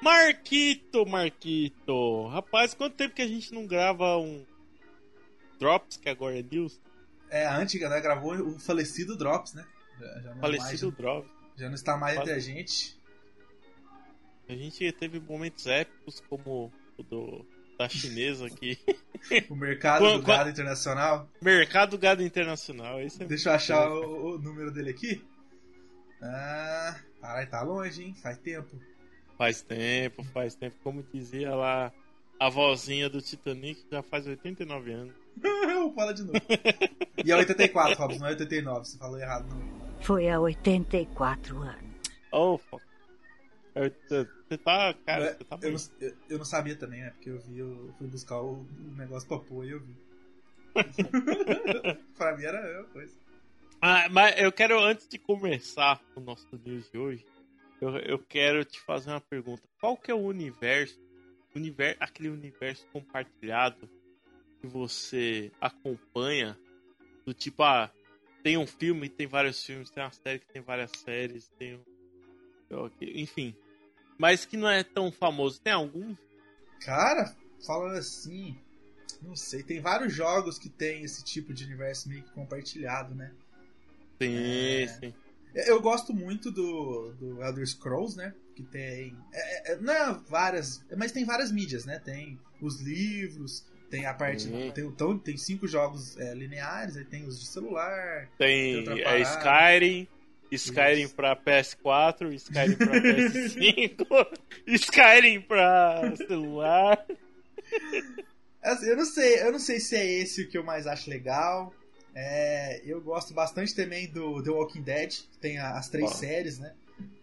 Marquito, Marquito. Rapaz, quanto tempo que a gente não grava um Drops, que agora é News? É, a antiga, né? Gravou o falecido Drops, né? Já, já falecido mais, Drops. Já não está mais entre a gente. A gente teve momentos épicos como o do, da chinesa aqui. o mercado do gado internacional. Mercado do gado internacional. Esse é Deixa eu achar o, o, número dele aqui. Ah, caralho, tá longe, hein? Faz tempo. Faz tempo, faz tempo. Como dizia lá a vozinha do Titanic, já faz 89 anos. Fala de novo. e é 84, Robson, não é 89. Você falou errado, não. Foi há 84 anos. Oh, fuck. Você tá, cara, é, você tá eu, não, eu, eu, não sabia também, né? Porque eu vi, eu fui buscar o, o negócio pra pôr e eu vi. pra mim era a mesma coisa. Ah, mas eu quero, antes de começar o nosso news de hoje, eu, eu quero te fazer uma pergunta. Qual que é o universo, universo, aquele universo compartilhado que você acompanha? Do tipo, ah, tem um filme, tem vários filmes, tem uma série que tem várias séries, tem um... Enfim. Mas que não é tão famoso. Tem algum? Cara, falando assim, não sei. Tem vários jogos que tem esse tipo de universo meio que compartilhado, né? Sim, é... sim. Eu gosto muito do, do Elder Scrolls, né? Que tem. É, é, não é várias. Mas tem várias mídias, né? Tem os livros, tem a parte. Uhum. Tem, então, tem cinco jogos é, lineares, aí tem os de celular. Tem, tem é Skyrim. Skyrim Isso. pra PS4, Skyrim pra PS5, Skyrim pra celular. Assim, eu não sei, eu não sei se é esse o que eu mais acho legal. É, eu gosto bastante também do The Walking Dead, que tem as três séries, né?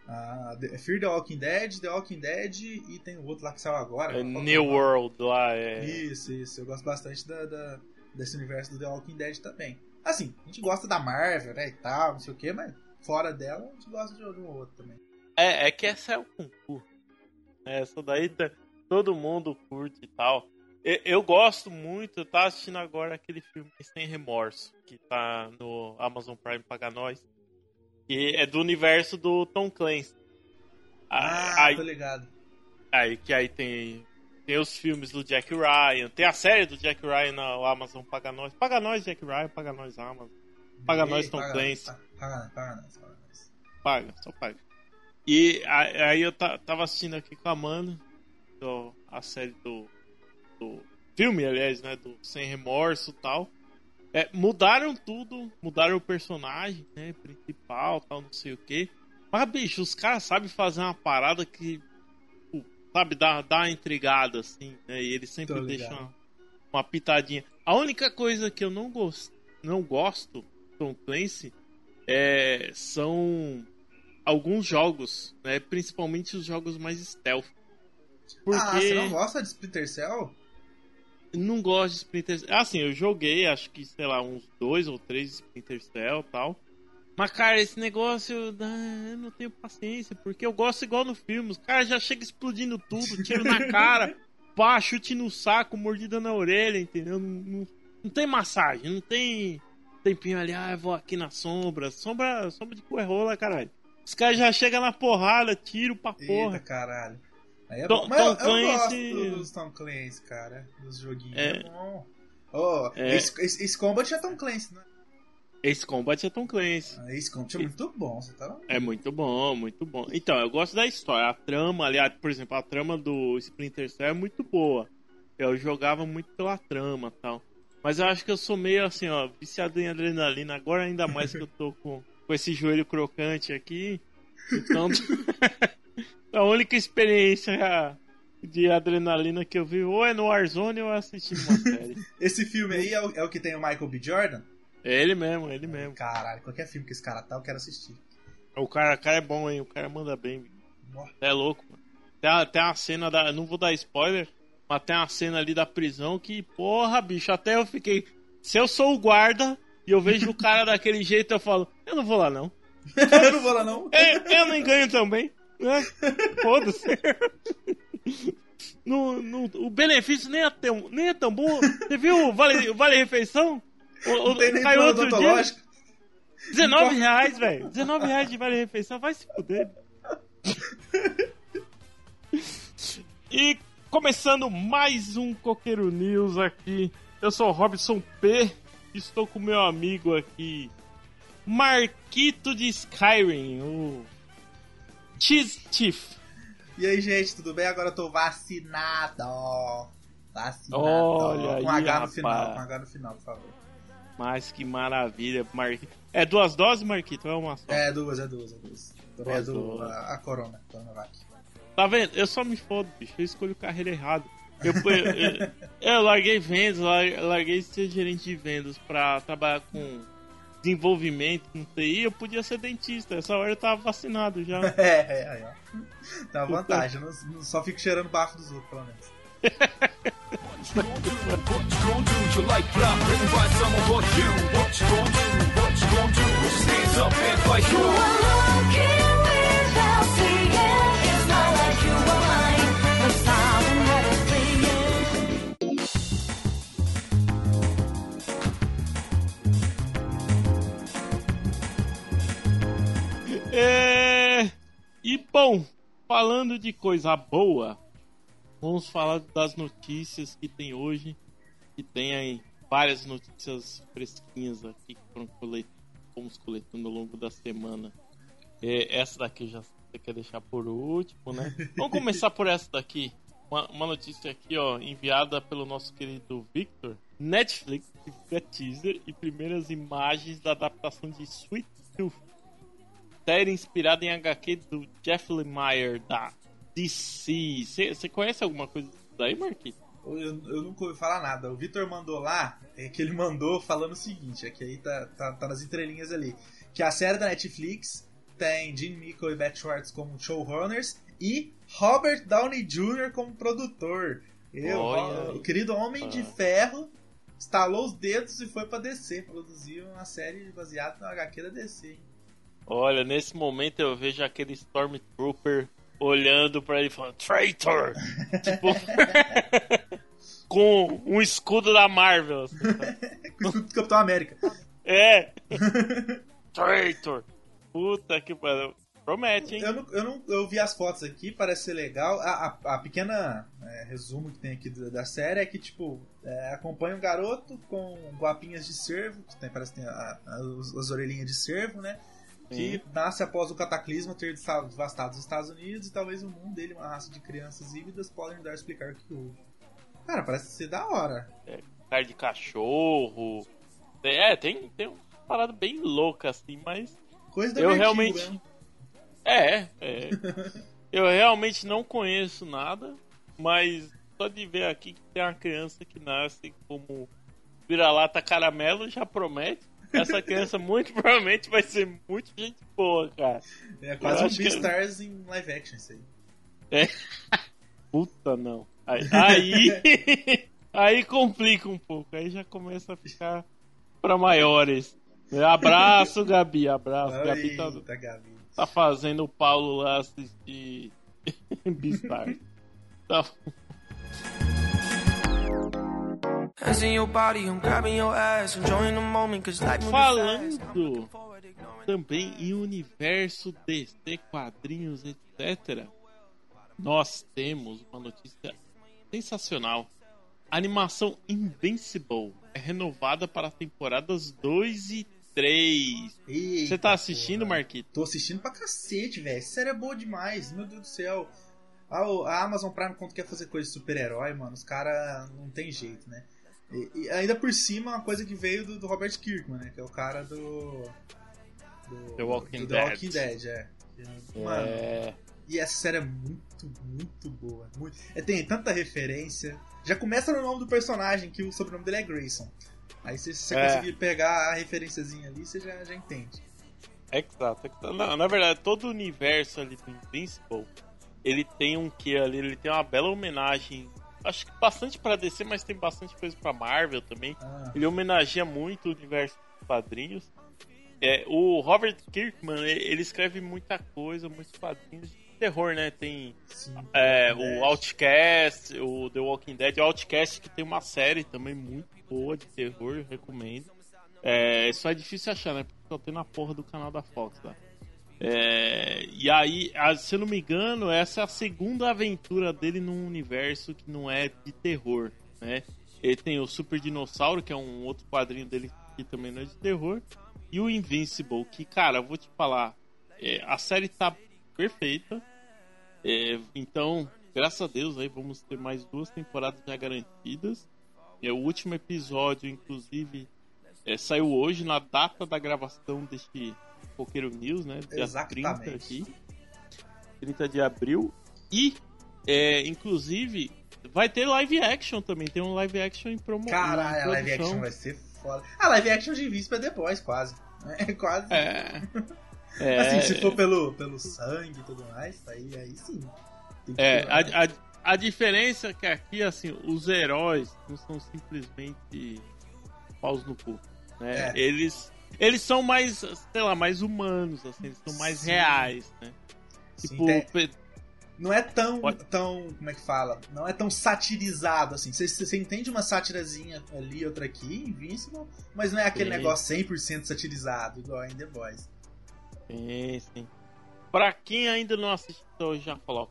Uh, Fear the Walking Dead, The Walking Dead e tem o outro lá que saiu agora. É New World lá, é. Isso, isso. Eu gosto bastante da, da, desse universo do The Walking Dead também. Assim, a gente gosta da Marvel, né, e tal, não sei o que, mas fora dela a gente gosta de um outro também. É, é que essa é o concurso. Essa daí todo mundo curte e tal. Eu, gosto muito, eu tava assistindo agora aquele filme Sem Remorso, que tá no Amazon Prime Paga Nós. Que é do universo do Tom Clancy. Ah, aí, tô ligado. Aí que aí tem, tem os filmes do Jack Ryan, tem a série do Jack Ryan na Amazon Paga Nós. Paga Nós, Jack Ryan, paga nós Amazon. Paga Ei, nós Tom paga, Clancy. Paga, paga nós, paga nós. Paga, só paga. E aí eu tava assistindo aqui com a Amanda a série do do filme, aliás, né? Do Sem Remorso e tal. É, mudaram tudo, mudaram o personagem, né? Principal, tal, não sei o que. Mas, bicho, os caras sabem fazer uma parada que, sabe, dá, dá uma intrigada, assim, né? E eles sempre deixam uma, uma, pitadinha. A única coisa que eu não gosto, não gosto Tom Clancy é, são alguns jogos, né? Principalmente os jogos mais stealth. Porque... Ah, você não gosta de Splinter Cell? Não gosto de Splinter Cell. Assim, eu joguei, acho que, sei lá, uns dois ou três Splinter Cell e tal. Mas, cara, esse negócio, ah, eu não tenho paciência, porque eu gosto igual no filme. Os caras já chegam explodindo tudo, tiro na cara, pá, chute no saco, mordida na orelha, entendeu? Não, não, não tem massagem, não tem tempinho ali, ah, eu vou aqui na sombra. Sombra, sombra de rola, caralho. Os caras já chegam na porrada, tiro pra porra. Eita, caralho. Aí é Tom, bom. Mas Tom eu, Clancy... eu gosto dos Tom Clancy, cara. Dos joguinhos. É, é bom. Oh, é. Ace, Ace, Ace Combat é Tom Clancy, né? Ace Combat é Tom Clancy. Ah, Ace Combat é muito bom, você tá É muito bom, muito bom. Então, eu gosto da história. A trama, aliás, por exemplo, a trama do Splinter Cell é muito boa. Eu jogava muito pela trama tal. Mas eu acho que eu sou meio assim, ó, viciado em adrenalina. Agora ainda mais que eu tô com, com esse joelho crocante aqui. Então. A única experiência de adrenalina que eu vi ou é no Warzone ou é assistindo uma série. esse filme aí é o, é o, que tem o Michael B. Jordan? É ele mesmo, ele mesmo. Caralho, qualquer filme que esse cara tá, eu quero assistir. O cara, o cara é bom, hein? O cara manda bem. É louco, mano. Tem, tem uma cena da. Não vou dar spoiler, mas tem uma cena ali da prisão que, porra, bicho, até eu fiquei. Se eu sou o guarda e eu vejo o cara daquele jeito, eu falo, eu não vou lá não. eu não vou lá não. É, eu nem ganho também. É, Foda-se. No, no, o benefício nem é, tão, nem é tão bom. Você viu o Vale, o vale Refeição? O, o, caiu outro dia. 19 reais, velho. 19 reais de Vale Refeição. Vai se fuder. E começando mais um Coqueiro News aqui. Eu sou o Robson P. Estou com meu amigo aqui, Marquito de Skyrim, o Cheese Chief. E aí, gente, tudo bem? Agora eu tô vacinado. Vacinado. Olha com aí, H no final, com H no final, por favor. Mas que maravilha, Marquito. É duas doses, Marquito? É uma só? É duas, é duas, é duas. Também é Duas do, a, a Corona, Coronavac. Tá vendo? Eu só me fodo, bicho. Eu escolho carreira errado. Eu, eu, eu, eu larguei vendas, lar- larguei ser gerente de vendas pra trabalhar com desenvolvimento, com TI. Eu podia ser dentista. Essa hora eu tava vacinado já. É, é, aí, ó. Tá à vantagem, eu não, não só fico cheirando bafo dos outros, pelo menos. What É... E bom, falando de coisa boa, vamos falar das notícias que tem hoje. Que tem aí várias notícias fresquinhas aqui que foram colet... fomos coletando ao longo da semana. É, essa daqui já você quer deixar por último, né? Vamos começar por essa daqui. Uma, uma notícia aqui, ó, enviada pelo nosso querido Victor. Netflix divulga teaser e primeiras imagens da adaptação de Sweet Tooth série inspirada em HQ do Jeff Lemire da DC. Você conhece alguma coisa disso daí, Marquinhos? Eu, eu nunca ouvi falar nada. O Vitor mandou lá, é que ele mandou falando o seguinte, é que aí tá, tá, tá nas entrelinhas ali. Que a série da Netflix tem Gene Mickle e Beth Schwartz como showrunners e Robert Downey Jr. como produtor. Eu, Olha o querido Homem de Ah. Ferro, estalou os dedos e foi pra DC. Produziu uma série baseada na HQ da DC. hein? Olha, nesse momento eu vejo aquele Stormtrooper olhando pra ele falando Traitor! tipo, com um escudo da Marvel. assim? Com o escudo do Capitão América. é! Traitor! Puta que pariu. Promete, hein? Eu, não, eu, não, eu vi as fotos aqui, parece ser legal. A, a, a pequena é, resumo que tem aqui da, da série é que, tipo, é, acompanha um garoto com guapinhas de cervo, que tem, parece que tem a- as orelhinhas de cervo, né? Que nasce após o cataclisma ter devastado os Estados Unidos e talvez o mundo dele, uma raça de crianças híbridas, podem dar a explicar o que houve. Cara, parece ser da hora. Cara de cachorro. É, tem, tem uma parada bem louca assim, mas Coisa da Eu realmente- né? É, é. Eu realmente não conheço nada, mas só de ver aqui que tem uma criança que nasce como vira-lata caramelo já promete. Essa criança muito provavelmente vai ser muito gente boa, cara. É quase um acho que- Beastars em live action isso aí. Puta não. Aí, aí, aí complica um pouco. Aí já começa a ficar pra maiores. Abraço, Gabi. Abraço. Gabi tá, Eita, Gabi. tá fazendo o Paulo lá assistir Beastar. Tá. Falando também em universo DC, quadrinhos, etc. Nós temos uma notícia sensacional. A animação Invincible é renovada para temporadas 2 e 3. Eita, Você tá assistindo, porra. Marquito? Tô assistindo pra cacete, velho. Essa série é boa demais, meu Deus do céu. A, a Amazon Prime, quando quer fazer coisa de super-herói, mano, os caras não tem jeito, né? E, e ainda por cima, uma coisa que veio do, do Robert Kirkman, né? Que é o cara do. do The Walking do Dead. The Walking Dead, é. Mano, É. e essa série é muito, muito boa. Muito... É, tem tanta referência. Já começa no nome do personagem, que o sobrenome dele é Grayson. Aí se você É. conseguir pegar a referenciazinha ali, você já, já entende. Exato, exato. Não, na verdade, todo o universo ali do Invincible, ele tem um que ali, ele tem uma bela homenagem. Acho que bastante pra DC, mas tem bastante coisa pra Marvel também. Ah, Ele homenageia muito o universo dos quadrinhos. É, o Robert Kirkman, ele ele escreve muita coisa, muitos quadrinhos de terror, né? Tem sim. é, o Outcast, o The Walking Dead, o Outcast que tem uma série também muito boa de terror, recomendo. É, só é difícil achar, né? Porque só tem na porra do canal da Fox lá. É, e aí, se eu não me engano, essa é a segunda aventura dele num universo que não é de terror, né? Ele tem o Super Dinossauro, que é um outro quadrinho dele que também não é de terror, e o Invincible, que, cara, eu vou te falar, é, a série tá perfeita, é, então, graças a Deus, aí vamos ter mais duas temporadas já garantidas. É, o último episódio, inclusive, é, saiu hoje, na data da gravação deste Coqueiro News, né? Dia 30 Exatamente. aqui. 30 de abril. E, é, inclusive, vai ter live action também. Tem um live action em promo Caralho, a live action vai ser foda. A live action de é The Boys, quase. É quase. É. É, Assim, se for pelo, pelo sangue e tudo mais, aí, aí sim. É, a, a, a diferença é que aqui, assim, os heróis não são simplesmente paus no cu, né? É. Eles, eles são mais, sei lá, mais humanos, assim, eles são mais Sim. reais, né? Sim, Tipo, tem- não é tão, Pode- tão. Como é que fala? Não é tão satirizado assim. Você, entende uma sátirazinha ali, outra aqui, Invincible, mas não é aquele Sim. negócio 100% satirizado, igual em The Boys. Sim, sim. Pra quem ainda não assistiu, já falou.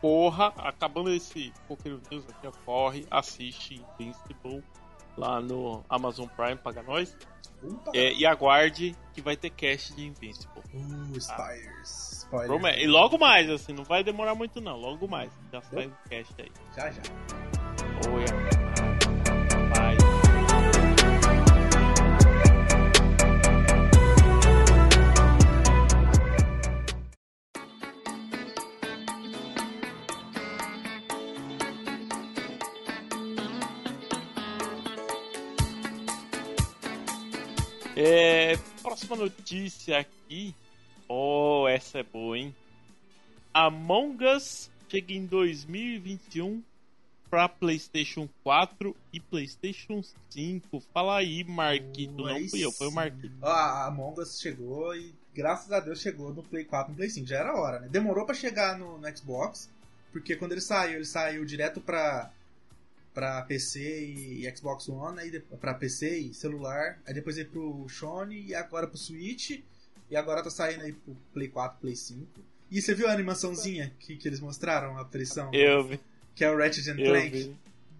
Porra, acabando esse Poker News aqui, corre, assiste Invincible lá no Amazon Prime, paga nós. É, e aguarde que vai ter cast de Invincible. Uh, spoilers. Spoilers. Prome- E logo mais, assim, não vai demorar muito não, logo mais. Já sai o cast aí. Já, já. Oi, próxima notícia aqui. Oh, essa é boa, hein? Among Us chega em 2021 para PlayStation 4 e PlayStation 5. Fala aí, Marquito. Não Aí fui eu, foi o. Marquito. A Among Us chegou e graças a Deus chegou no Play 4 no Play 5. Já era hora, né? Demorou pra chegar no, no Xbox, porque quando ele saiu, ele saiu direto pra, pra PC e, Xbox One, aí pra PC e celular, aí depois veio pro Sony e agora pro Switch, e agora tá saindo aí pro Play 4, Play 5. E você viu a animaçãozinha que, que eles mostraram, a aparição? Eu vi, Que é o Ratchet and eu Clank. vi.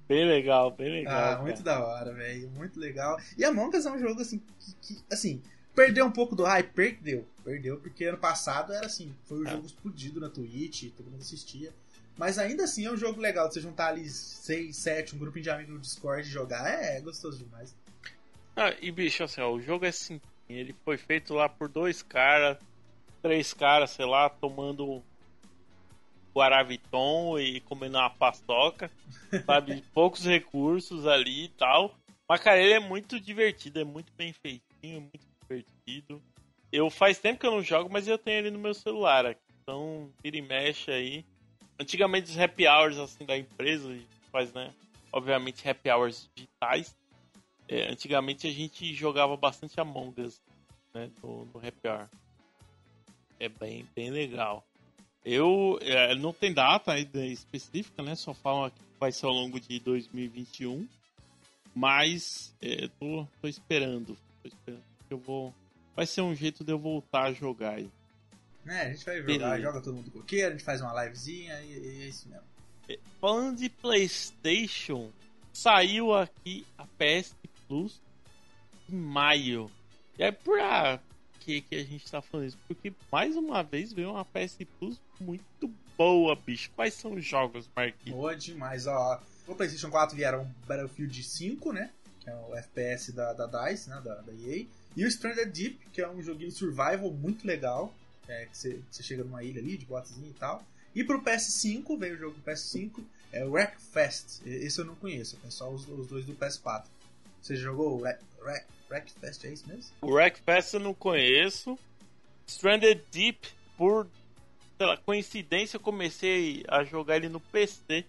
Bem legal, bem legal. Ah, cara. muito da hora, velho. Muito legal. E Among Us é um jogo assim que, que, assim, perdeu um pouco do hype, perdeu. Perdeu, porque ano passado era assim, foi um É. jogo explodido na Twitch, todo mundo assistia. Mas ainda assim é um jogo legal você juntar ali 6, 7, um grupinho de amigos no Discord e jogar. É, é gostoso demais. Ah, e bicho, assim, ó, o jogo é simples. Ele foi feito lá por dois caras, três caras, sei lá, tomando Guaraviton e comendo uma paçoca, sabe? Poucos recursos ali e tal. Mas, cara, ele é muito divertido, é muito bem feitinho, muito divertido. Eu faz tempo que eu não jogo, mas eu tenho ele no meu celular aqui. Então, vira e mexe aí. Antigamente os happy hours assim da empresa, a gente faz, né? Obviamente happy hours digitais. É, antigamente a gente jogava bastante Among Us né, no, no Happy Hour. É bem, bem legal. Eu é, não tem data ainda específica, né? Só falam que vai ser ao longo de 2021. Mas é, tô, tô esperando. Tô esperando eu vou. Vai ser um jeito de eu voltar a jogar aí. Né, a gente vai jogar, Beleza. joga todo mundo coqueiro, a gente faz uma livezinha e, e é isso mesmo. Falando de PlayStation, saiu aqui a PS Plus em maio. E é por que, que a gente tá falando isso? Porque mais uma vez veio uma PS Plus muito boa, bicho. Quais são os jogos, Marquinhos? Boa demais, ó. No PlayStation 4 vieram Battlefield 5, né? Que é o FPS da, da DICE, né? Da, da EA. E o Stranded Deep, que é um joguinho survival muito legal. É, que você, você chega numa ilha ali, de botezinho e tal. E pro PS5, veio o jogo pro PS5, é o Wreckfest. Esse eu não conheço, é só os, os dois do PS4. Você jogou o Wreck, Wreck, Wreckfest, é isso mesmo? O Wreckfest eu não conheço. Stranded Deep, por coincidência, eu comecei a jogar ele no PC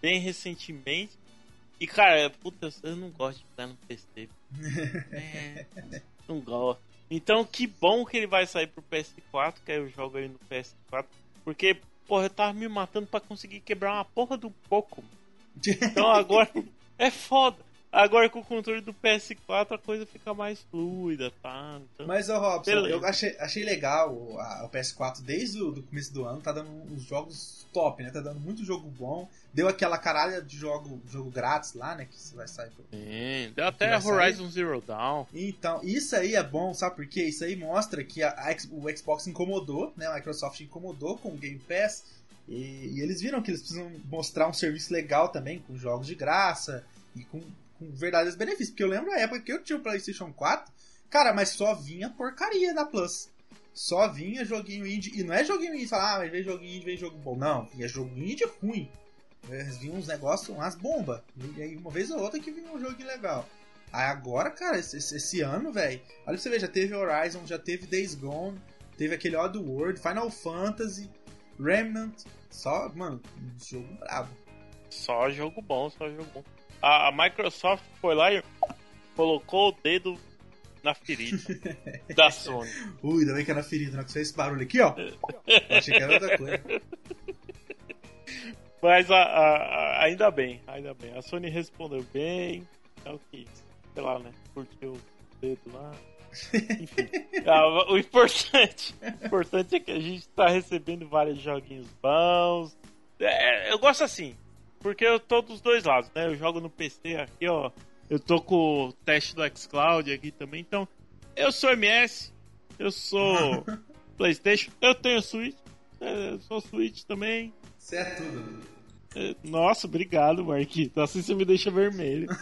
bem recentemente. E cara, puta, eu não gosto de jogar no PC. É, não gosto. Então que bom que ele vai sair pro PS4, que aí eu jogo ele no PS4. Porque, porra, eu tava me matando pra conseguir quebrar uma porra do coco. Então agora é foda. Agora com o controle do PS4 a coisa fica mais fluida, tá? Então, Mas, ô Robson, Beleza. eu achei, achei legal o, a- o PS4 desde o do começo do ano, tá dando uns jogos top, né? Tá dando muito jogo bom. Deu aquela caralha de jogo, jogo grátis lá, né? Que você vai sair pro... Sim, deu até vai sair? Horizon Zero Dawn. Então, isso aí é bom, sabe por quê? Isso aí mostra que a, a o Xbox incomodou, né? A Microsoft incomodou com o Game Pass. E, e eles viram que eles precisam mostrar um serviço legal também, com jogos de graça e com, com verdadeiros benefícios. Porque eu lembro na época que eu tinha o PlayStation 4, cara, mas só vinha porcaria da Plus. Só vinha joguinho indie. E não é joguinho indie, falar, ah, mas vem joguinho indie, vem jogo bom. Não, vinha joguinho indie ruim. Eles vinham uns negócios, umas bombas. E aí uma vez ou outra que vinha um jogo legal. Aí agora, cara, esse, esse- ano, velho. Olha pra você ver, já teve Horizon, já teve Days Gone, teve aquele Odd World, Final Fantasy, Remnant. Só, mano, jogo brabo. Só jogo bom, só jogo bom. A, a Microsoft foi lá e colocou o dedo na ferida da Sony. Ui, ainda bem que era ferida, na hora que fez esse barulho aqui, ó. Eu achei que era outra coisa. Mas a, a- a- ainda bem, ainda bem. A Sony respondeu bem. É o que, sei lá, né? Curtiu o dedo lá. Enfim. Ah, o importante, o importante é que a gente tá recebendo vários joguinhos bons. É, eu gosto assim, porque eu tô dos dois lados, né? Eu jogo no PC aqui, ó. Eu tô com o teste do xCloud aqui também. Então, eu sou MS, eu sou PlayStation, eu tenho Switch, é, eu sou Switch também. Isso é tudo. É, Nossa, obrigado, Marquito. Assim você me deixa vermelho.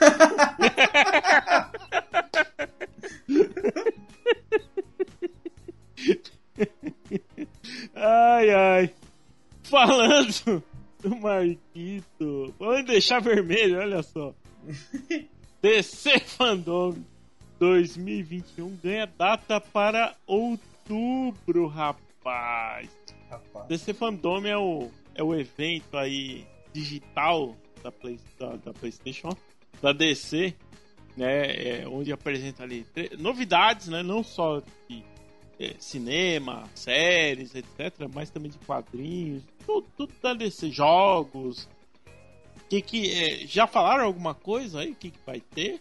ai, ai. Falando do Marquito. Em deixar vermelho, olha só. DC Fandom 2021 ganha data para outubro, rapaz. Rapaz. DC Fandom é o, é o evento aí digital da, Play, da, da PlayStation, da DC, né? é, onde apresenta ali novidades, né? Não só de cinema, séries, etc., mas também de quadrinhos, tudo, tudo da DC, jogos. Que que é, já falaram alguma coisa aí? O que, que vai ter?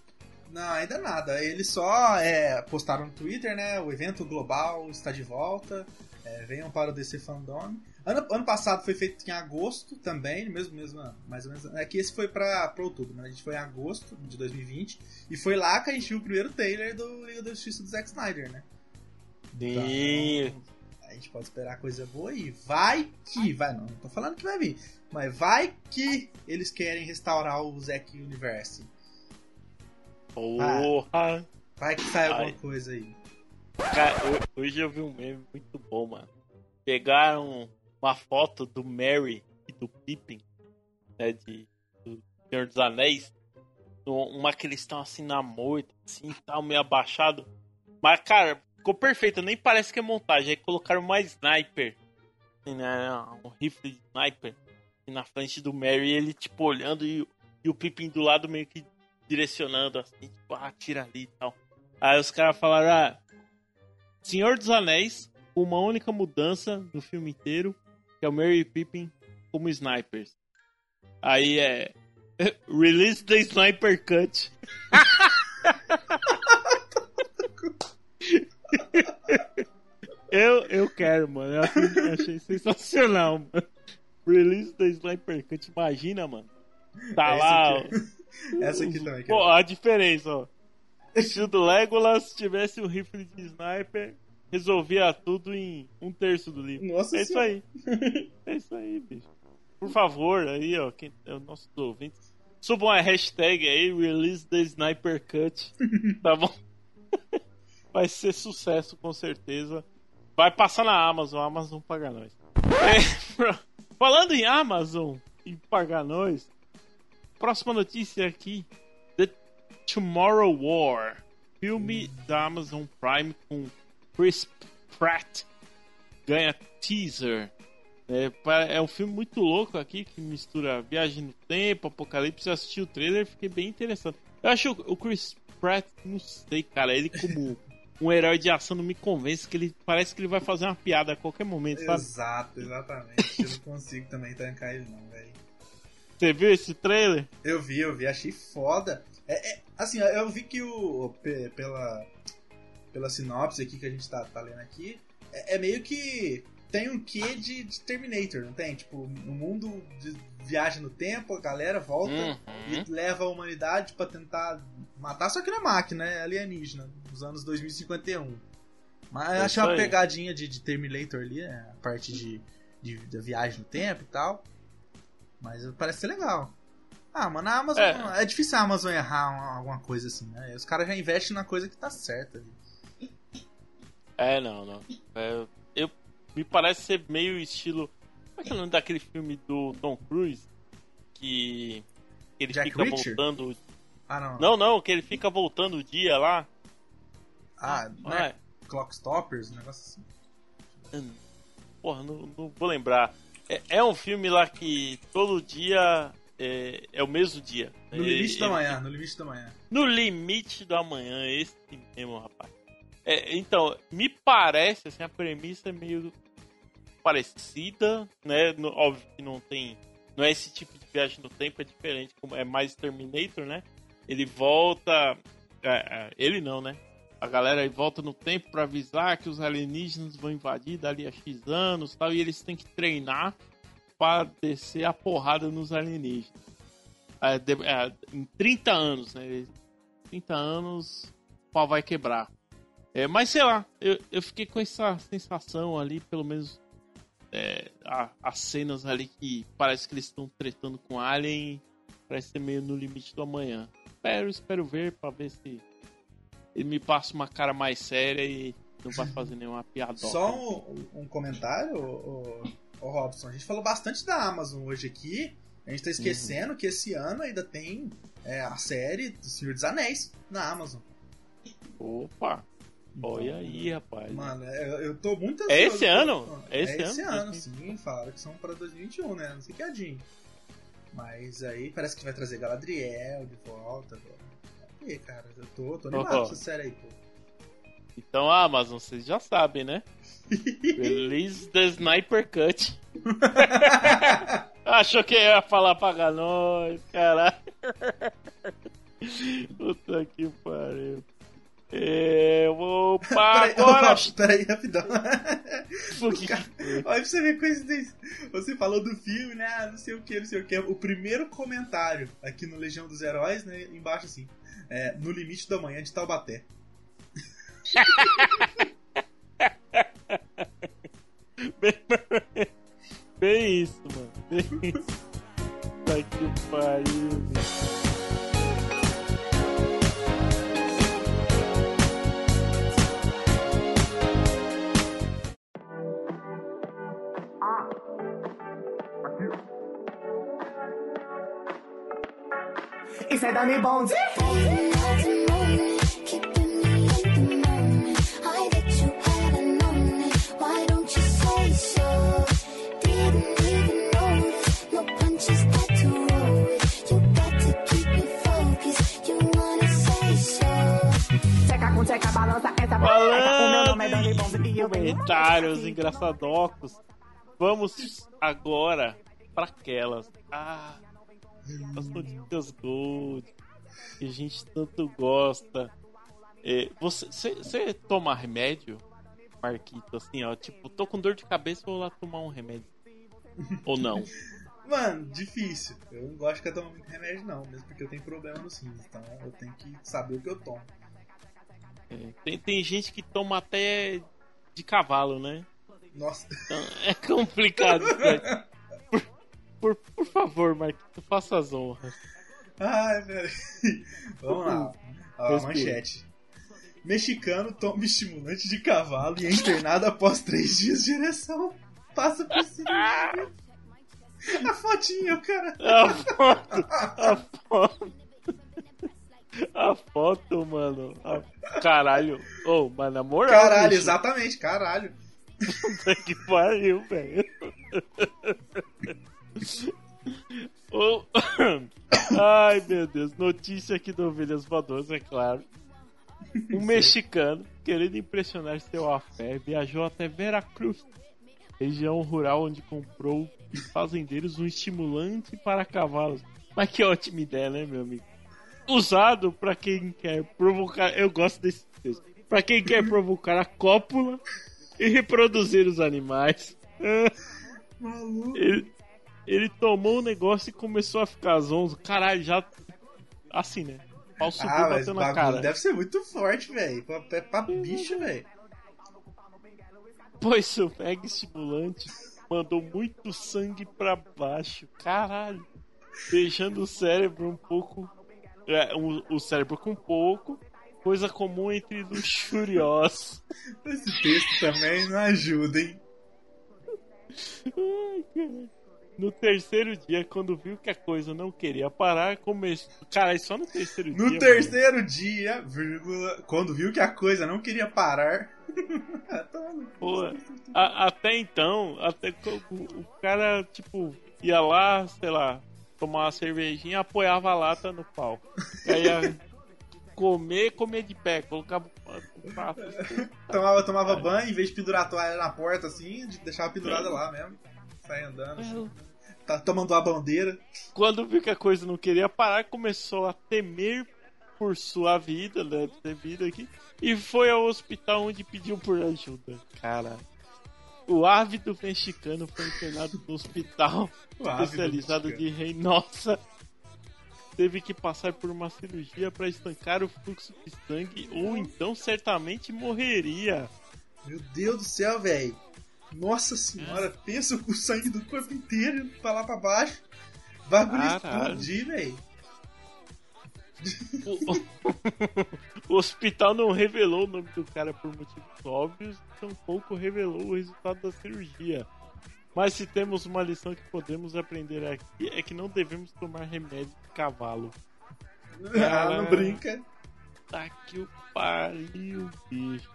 Não, ainda nada. Eles só é, postaram no Twitter, né? O evento global está de volta. É, venham para o DC Fandom. Ano, ano passado foi feito em agosto também, mesmo, mesmo mais ou menos. É que esse foi para outubro, né? A gente foi em agosto de 2020 e foi lá que a gente viu o primeiro trailer do Liga da Justiça do Zack Snyder, né? Então, a gente pode esperar coisa boa e vai que, vai não, não tô falando que vai vir, mas vai que eles querem restaurar o Zack Universe. Porra! Vai que sai alguma coisa aí. Cara, ho- hoje eu vi um meme muito bom, mano. Pegaram uma foto do Mary e do Pippin, né, de, do Senhor dos Anéis, uma que eles estão assim na moita, assim, tal, meio abaixado. Mas, cara, ficou perfeito, nem parece que é montagem. Aí colocaram uma sniper, assim, né, um rifle de sniper, assim, na frente do Mary, ele, tipo, olhando e, e o Pippin do lado meio que direcionando, assim, tipo, ah, tira ali e tal. Aí os caras falaram, ah, Senhor dos Anéis, uma única mudança no filme inteiro, que é o Mary e Pippin como snipers. Aí é. Release the Sniper Cut. eu, eu quero, mano. Eu achei, achei sensacional, mano. Release the Sniper Cut. Imagina, mano. Tá Esse lá. aqui. Essa aqui também. Pô, a diferença, ó. Se o do Legolas tivesse um rifle de sniper, resolvia tudo em um terço do livro. Nossa é isso Senhora. aí. É isso aí, bicho. Por favor, aí, ó, quem, é, os nossos ouvintes, subam a hashtag aí, release the sniper cut. tá bom? Vai ser sucesso, com certeza. Vai passar na Amazon, a Amazon paga nós. É, falando em Amazon e pagar nós, próxima notícia aqui. The Tomorrow War. Filme da Amazon Prime com Chris Pratt. Ganha teaser. É, é um filme muito louco aqui que mistura viagem no tempo, apocalipse. Eu assisti o trailer fiquei bem interessado. Eu acho o Chris Pratt, não sei, cara, ele como um herói de ação não me convence que ele parece que ele vai fazer uma piada a qualquer momento, sabe? Exato, exatamente. Eu não consigo também tancar ele, não, velho. Você viu esse trailer? Eu vi, eu vi, achei foda. É, é, assim, eu vi que o. pe- Pela, pela sinopse aqui que a gente tá, tá lendo aqui, é, é meio que. Tem um quê de, de Terminator, não tem? Tipo, no mundo de viagem no tempo, a galera volta Uhum. e leva a humanidade pra tentar matar, só que não é máquina, é alienígena, nos anos 2051. Mas eu É achei isso uma pegadinha de, de Terminator ali, é, a parte de, de, da viagem no tempo e tal. Mas parece ser legal. Ah, mano, a Amazon. É, É. difícil a Amazon errar uma- alguma coisa assim, né? Os caras já investem na coisa que tá certa ali. É, não, não. É, eu, me parece ser meio estilo. Como é que é o nome daquele filme do Tom Cruise? Que ele Jack fica Reacher? voltando. Ah, não. Não, não, que ele fica voltando o dia lá. Ah, não Ah, é Clock Stoppers, um negócio assim. Porra, não, não vou lembrar. É, é um filme lá que todo dia é, é o mesmo dia. No Ele- limite da ele- manhã, no limite da manhã. No limite da manhã, esse mesmo, rapaz. É, então, me parece, assim, a premissa é meio parecida, né? No- óbvio que não tem. Não é esse tipo de viagem no tempo, é diferente, como é mais Terminator, né? Ele volta. é, é, ele não, né? A galera volta no tempo pra avisar que os alienígenas vão invadir dali a X anos tal, e eles têm que treinar pra descer a porrada nos alienígenas. É, de- é, em 30 anos, né? 30 anos, o pau vai quebrar. É, mas sei lá, eu, eu fiquei com essa sensação ali, pelo menos é, a- as cenas ali que parece que eles estão tretando com Alien, parece ser meio no limite do amanhã. Espero, espero ver pra ver se ele me passa uma cara mais séria e não vai fazer nenhuma piada. Só um, um comentário, ô, ô, ô Robson. A gente falou bastante da Amazon hoje aqui. A gente tá esquecendo que esse ano ainda tem é, a série do Senhor dos Anéis na Amazon. Opa, olha aí, rapaz. Mano, é, eu, eu tô muito É ansioso esse pra- ano? É É esse, esse ano, ano? sim. Falaram que são pra 2021, né? Não sei que adinho. Mas aí parece que vai trazer Galadriel de volta. E cara, eu tô, tô animado Ó. com essa série aí, pô. Então, a Amazon, vocês já sabem, né? Release the Sniper Cut. Achou que ia falar pagar nós, caralho. Puta que pariu. É, opa, Peraí, agora. Peraí, rapidão. Porque- Olha pra você ver coincidência. Você falou do filme, né? Ah, Não sei o que, não sei o que. O primeiro comentário aqui no Legião dos Heróis, né? Embaixo assim. É, no limite da manhã de Taubaté. Bem, bem isso, mano. Bem isso. Puta que pariu, bicho. Dani Bond Falando e em eu venho comentários engraçadocos, vamos agora para aquelas. Ah, as notícias gold que a gente tanto gosta. É, você, você toma remédio, Marquito? Assim, ó, tipo, tô com dor de cabeça, vou lá tomar um remédio. Ou não? Mano, difícil. Eu não gosto de ficar tomando muito remédio, não. Mesmo porque eu tenho problema no rins. Então eu tenho que saber o que eu tomo. É, tem, tem gente que toma até de cavalo, né? Nossa. Então, é complicado. cara. Por, por, favor, Marquito, faça as honras. Ai, velho. Vamos lá. Ó, a manchete. Mexicano toma estimulante de cavalo e é internado após três dias de ereção. Passa por cirurgia. A fotinha, cara. A foto, a foto. A foto, mano. A- caralho. Ô, mas na moral. Caralho, bicho, exatamente, caralho. Puta que pariu, velho. Ô, Ai, meu Deus. Notícia aqui do Ovelhas Voadoras, é claro. Um mexicano, querendo impressionar seu afé, viajou até Veracruz, região rural onde comprou de fazendeiros um estimulante para cavalos. Mas que ótima ideia, né, meu amigo? usado pra quem quer provocar. Eu gosto desse texto. Pra quem quer provocar a cópula e reproduzir os animais. Maluco. Ele, ele tomou o negócio e começou a ficar zonzo. Caralho, já. Assim, né? Pau subiu Ah, bateu na cara. deve ser muito forte, velho. Pra, pra, pra bicho, velho. Pois o mega estimulante mandou muito sangue pra baixo. Caralho. Deixando o cérebro um pouco. É, o, o cérebro com pouco. Coisa comum entre luxuriosos. Esse texto também não ajuda, hein? Ai, cara. No terceiro dia, quando viu que a coisa não queria parar, começou. Cara, só no terceiro dia. No mano. terceiro dia, vírgula, quando viu que a coisa não queria parar. No. Pô, a- até então, até o, o cara, tipo, ia lá, sei lá, tomar uma cervejinha, apoiava a lata no pau. Aí ia comer, comer de pé, colocava o prato. tomava, tomava banho, em vez de pendurar a toalha na porta assim, de- deixava pendurada lá mesmo. Sai andando. assim. Tá tomando a bandeira. Quando viu que a coisa não queria parar, começou a temer por sua vida, né? Ter vida aqui. E foi ao hospital onde pediu por ajuda. Cara. O ávido mexicano foi internado no hospital especializado de Reynosa. Teve que passar por uma cirurgia para estancar o fluxo de sangue, ou então certamente morreria. Meu Deus do céu, velho. Nossa senhora, pensa com o sangue do corpo inteiro pra lá pra baixo. Bagulho explodir, velho. O, hospital não revelou o nome do cara por motivos óbvios, tampouco revelou o resultado da cirurgia. Mas se temos uma lição que podemos aprender aqui é que não devemos tomar remédio de cavalo. Ah, não brinca. Tá que o pariu, bicho.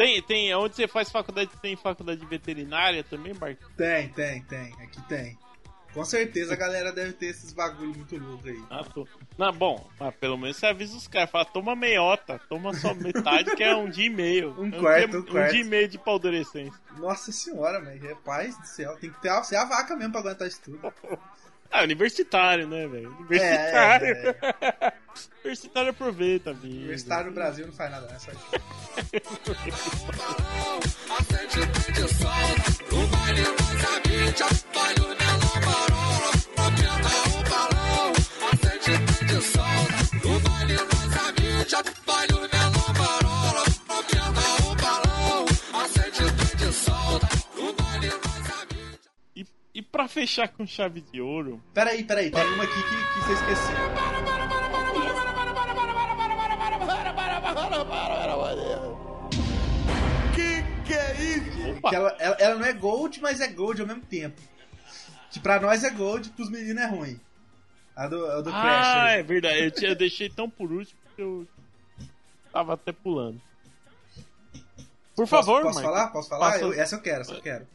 Tem, tem, onde você faz faculdade, tem faculdade de veterinária também, Marcos? Tem, tem, tem. Aqui tem. Com certeza a galera deve ter esses bagulho muito louco aí. Ah, tô. Não, bom, mas pelo menos você avisa os caras. Fala, toma meiota, toma só metade, que é um dia e meio. Um É quarto, dia, um quarto. dia e meio de paldurecência. Nossa senhora, velho. Rapaz do céu. Tem que ter a, ser a vaca mesmo pra aguentar isso tudo. Ah, universitário, né, velho? É, Universitário. é, é. Universitário aproveita, bicho. Universitário no Brasil não faz nada, né? Só fechar com chave de ouro, Peraí, peraí. Tem uma aqui que, que você esqueceu. opa, Que ela, ela, ela não é gold, mas é gold ao mesmo tempo. Que pra nós é gold, pros meninos é ruim. A do, a do Crash. ah, é verdade. Eu, tinha- eu deixei tão por último que eu tava até pulando. Por Posso- favor, Posso falar? Posso falar? Passa- Eu- essa eu quero, essa eu quero.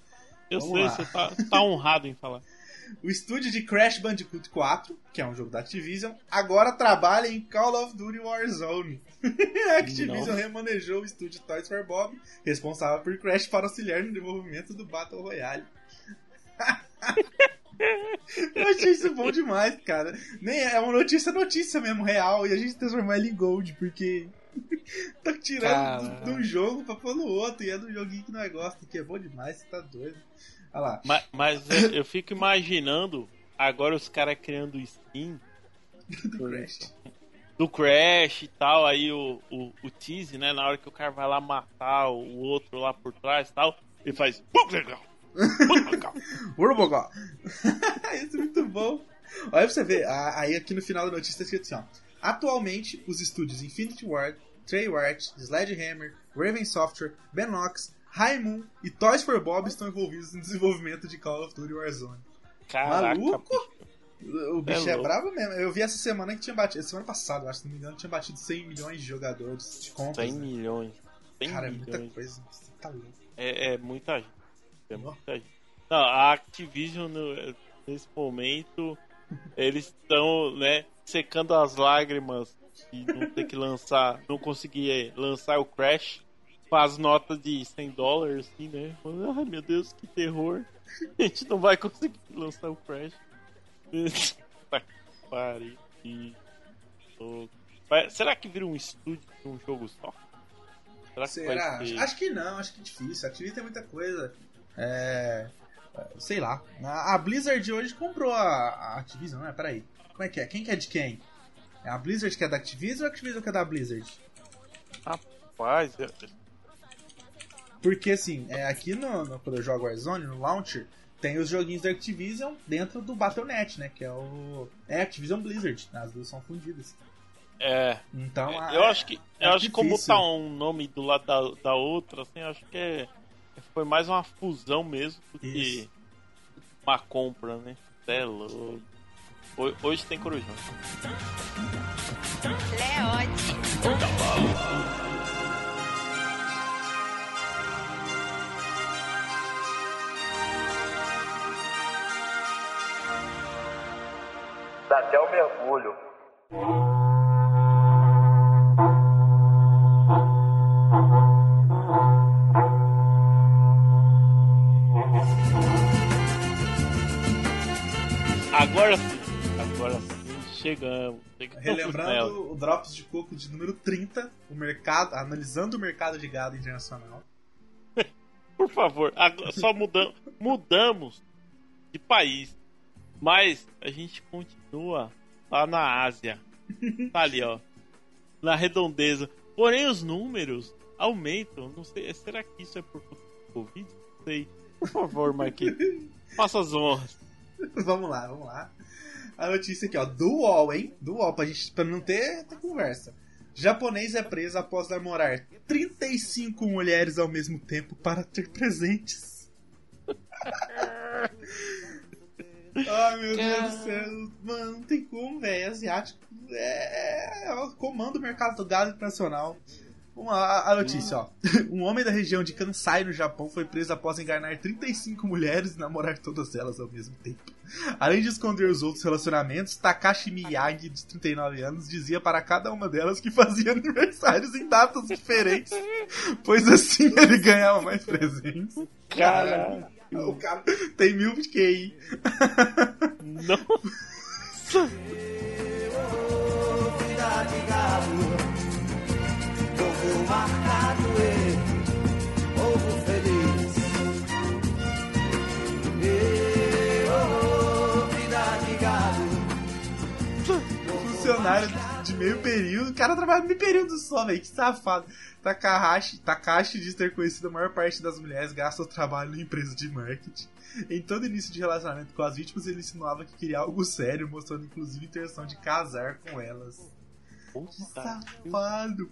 Eu Vamos sei, lá. você tá, tá honrado em falar. O estúdio de Crash Bandicoot 4, que é um jogo da Activision, agora trabalha em Call of Duty Warzone. a Activision Nossa. remanejou o estúdio Toys for Bob, responsável por Crash para auxiliar no desenvolvimento do Battle Royale. Eu achei isso bom demais, cara. Nem é uma notícia notícia mesmo, real, e a gente transformou ela em gold, porque tá tirando do- de um jogo pra pôr no outro, e é do joguinho que nós gosta, que é bom demais, você tá doido. Olha lá. Mas, mas eu, eu fico imaginando agora os caras criando skin do Crash. do Crash e tal, aí o, o, o tease, né? Na hora que o cara vai lá matar o outro lá por trás e tal, ele faz. Urbogó. Isso é muito bom. Olha pra você ver, aí aqui no final da notícia tá escrito assim, ó. Atualmente, os estúdios Infinity Ward, Treyarch, Sledgehammer, Raven Software, Benox, Moon e Toys for Bob estão envolvidos no desenvolvimento de Call of Duty Warzone. Caraca, Maluco? O bicho É é, bravo mesmo. Eu vi essa semana que tinha batido, semana passada, acho, se não me engano, tinha batido 100 milhões de jogadores de contas. 100 né? milhões. 100 Cara, é muita milhões. coisa. Você tá louco. É, é muita gente. É muita gente. Não, a Activision, no- nesse momento, eles estão, né, secando as lágrimas de não ter que lançar, não conseguir lançar o Crash. Faz nota de 100 dólares, assim, né? Ai meu Deus, que terror. A gente não vai conseguir lançar o Crash. Tá que pariu. E- será que vira um estúdio de um jogo só? Será que Será? vai ser... Acho que não, acho que é difícil. A Activision tem muita coisa. É. é, Sei lá. A Blizzard hoje comprou a, a Activision, não é? Peraí. Como é que é? Quem que é de quem? É a Blizzard que é da Activision ou a Activision que é da Blizzard? Rapaz, eu- Porque assim, é, aqui no, no- quando eu jogo Warzone, no Launcher, tem os joguinhos da Activision dentro do Battle.net, né? Que é o. É Activision Blizzard. As duas são fundidas. é. Então. a- Eu acho que, é eu acho que como tá um nome do lado da, da outra, assim, eu acho que é, foi mais uma fusão mesmo do que Isso. Uma compra, né? Cê É Hoje tem corujão. Leote. Dá até o mergulho. Chegamos. Relembrando o Drops de Coco de número 30, o mercado, analisando o mercado de gado internacional. Por favor, só mudamos, mudamos de país. Mas a gente continua lá na Ásia. Tá ali, ó. Na redondeza. Porém, os números aumentam. Não sei, será que isso é por conta do Covid? Não sei. Por favor, Marquinhos. Faça as honras. vamos lá, vamos lá. A notícia aqui, ó, do UOL, hein? Do UOL, pra, gente, pra não ter, ter conversa. Japonês é preso após namorar 35 mulheres ao mesmo tempo para ter presentes. Ai, meu Deus do céu. Mano, não tem como, velho. Asiático é, é, comanda o mercado do gado internacional. Vamos lá, a notícia, ó. Um homem da região de Kansai, no Japão, foi preso após enganar 35 mulheres e namorar todas elas ao mesmo tempo. Além de esconder os outros relacionamentos, Takashi Miyagi, de 39 anos, dizia para cada uma delas que fazia aniversários em datas diferentes, pois assim ele ganhava mais presentes. Caralho. O cara tem mil de QI. Nossa. Funcionário de meio período. O cara trabalha meio período só, velho. Que safado. Takahashi, Takashi diz ter conhecido a maior parte das mulheres gasta o trabalho em empresa de marketing. Em todo início de relacionamento com as vítimas, ele insinuava que queria algo sério, mostrando inclusive intenção de casar com elas. Que Puta. safado!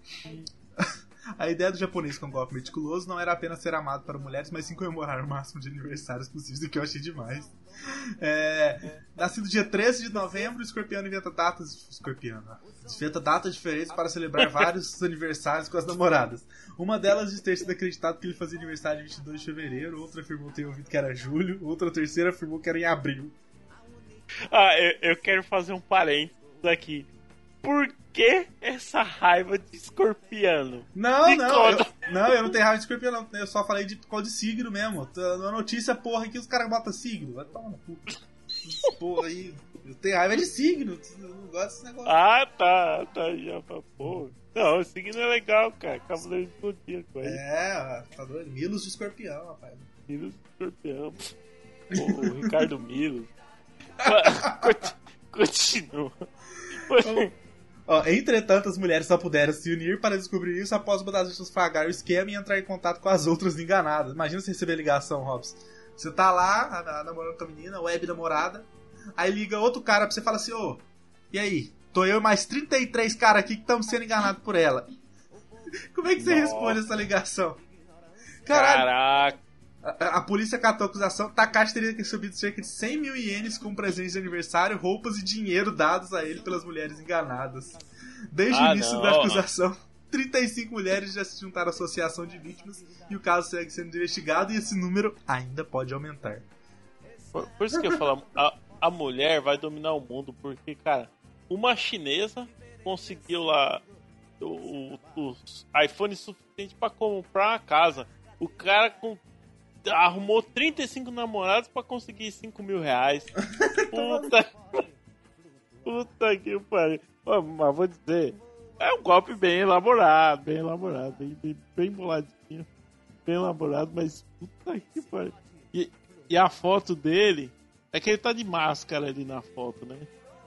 A ideia do japonês com golpe meticuloso não era apenas ser amado para mulheres, mas sim comemorar o máximo de aniversários possíveis, o que eu achei demais. É, nascido dia 13 de novembro, o escorpião inventa datas. Escorpião, ó, inventa datas diferentes para celebrar vários aniversários com as namoradas. Uma delas diz ter sido acreditado que ele fazia aniversário em 22 de fevereiro, outra afirmou ter ouvido que era julho, outra terceira afirmou que era em abril. Ah, eu, eu quero fazer um parênteses aqui. Por que essa raiva de escorpiano? Não, não, eu, não, eu não tenho raiva de escorpião, não. Eu só falei de qual de signo mesmo. Tá Na notícia, porra, aqui os caras botam signo. Vai tomar no cu. Porra aí. Eu tenho raiva de signo. Eu não gosto desse negócio. Ah, tá, tá, já pra porra. Não, o signo é legal, cara. Cavaleiro do Zodíaco aí. É, tá doido? Milos de escorpião, rapaz. Milos escorpião. O, o Ricardo Milos. Continua. Ó, entretanto, as mulheres só puderam se unir para descobrir isso após uma das vítimas pagar o esquema e entrar em contato com as outras enganadas. Imagina você receber ligação, Robson. Você tá lá, a- a- namorando com a menina, web namorada, aí liga outro cara pra você e fala assim, ô, e aí? Tô eu e mais 33 caras aqui que estamos sendo enganados por ela. Como é que você Nossa. responde essa ligação? Caralho, Caraca. A, a polícia catou a acusação. Takashi teria recebido cerca de 100 mil ienes como presente de aniversário, roupas e dinheiro dados a ele pelas mulheres enganadas. Desde Ah, o início não, da acusação, 35 mulheres já se juntaram à associação de vítimas e o caso segue sendo investigado e esse número ainda pode aumentar. Por, por isso que eu falo, a, a mulher vai dominar o mundo, porque, cara, uma chinesa conseguiu lá o, o- os iPhones suficientes pra comprar uma casa. O cara com, arrumou 35 namorados pra conseguir 5 mil reais. Puta. Puta que pariu. Mas vou dizer, é um golpe bem elaborado, bem elaborado, bem, bem, bem boladinho, bem elaborado, mas puta que pariu. E, e a foto dele, é que ele tá de máscara ali na foto, né?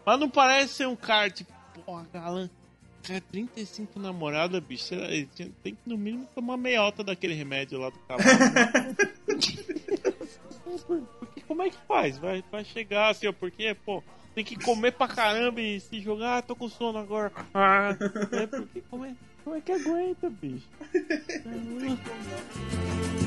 Mas não parece ser um cara, tipo, porra, galã. Cara, 35 namorada, bicho. Ele tem que no mínimo tomar meiota daquele remédio lá do cavalo. né? Vai, vai chegar assim, ó, porque, pô, tem que comer pra caramba e se jogar, ah, tô com sono agora. Ah, é porque como é, como é que aguenta, bicho?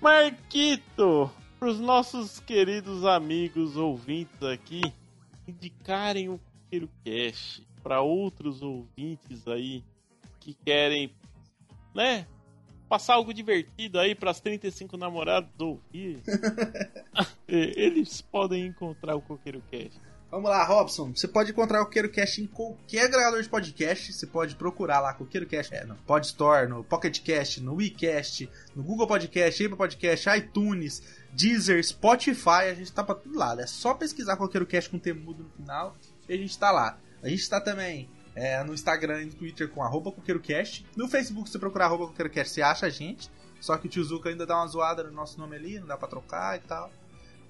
Marquito, pros nossos queridos amigos ouvintes aqui, indicarem o Coqueiro Cash para outros ouvintes aí que querem, né, passar algo divertido aí pras 35 namorados ouvir. Eles podem encontrar o Coqueiro Cash. Vamos lá, Robson. Você pode encontrar o Coqueiro Cast em qualquer agregador de podcast. Você pode procurar lá Coqueiro Cast é, no Pod Store, no Pocket Cast, no WeCast, no Google Podcast, Apple Podcast, iTunes, Deezer, Spotify. A gente tá pra tudo lado. É só pesquisar Coqueiro Cast com temudo no final e a gente tá lá. A gente tá também é, no Instagram e no Twitter com arroba CoqueiroCast. No Facebook, se você procurar arroba CoqueiroCast, você acha a gente. Só que o tio Zuka ainda dá uma zoada no nosso nome ali, não dá pra trocar e tal.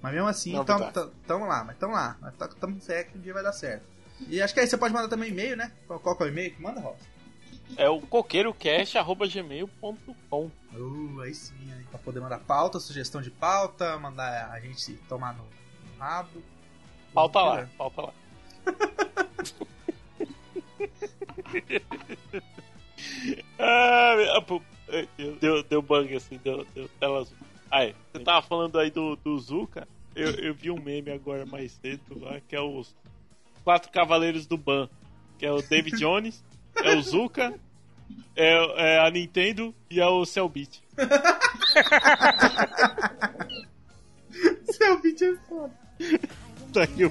Mas mesmo assim, verdade. tamo, tamo lá, mas tamo lá. Mas tá- tamo fé que um dia vai dar certo. E acho que aí você pode mandar também e-mail, né? Qual, qual que é o e-mail que manda, Ross? É o coqueirocast.gmail.com Uh, aí sim, aí, pra poder mandar pauta, sugestão de pauta, mandar a gente tomar no, no rabo. Pauta lá, pauta lá. ah, meu- pô, deu, deu, deu bug assim, deu, deu tela azul. Aí, você tava falando aí do, do Zuka. Eu, eu vi um meme agora mais cedo lá, que é os quatro cavaleiros do Ban. Que é o David Jones, é o Zuka, é, é a Nintendo e é o Cellbit. Vídeo é foda. Tá aqui o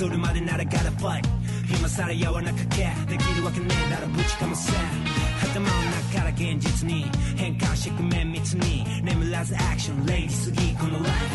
取るまでなら gotta fight 今さら柔らかけできるわけねえならぶちかませ。頭の中から現実に変換してく綿密に。眠らずアクションレイジすぎこのライフ。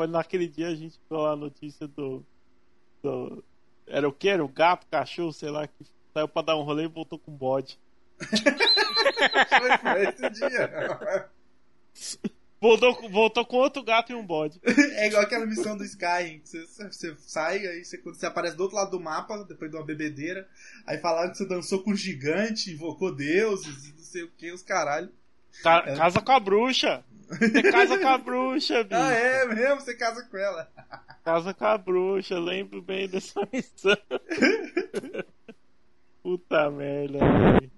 Foi, naquele dia a gente viu lá a notícia do, do. Era o que? Era o gato, cachorro, sei lá, que saiu pra dar um rolê e voltou com bode. Foi, esse dia. Voltou, voltou com outro gato e um bode. É igual aquela missão do Sky, hein? Você, você sai, aí você, quando você aparece do outro lado do mapa, depois de uma bebedeira, aí falaram que você dançou com um gigante, invocou deuses, não sei o que, os caralho. Ca- Casa com a bruxa. Você casa com a bruxa, bicho. Ah, é mesmo? Você casa com ela. Casa com a bruxa, lembro bem dessa missão. Puta merda, velho.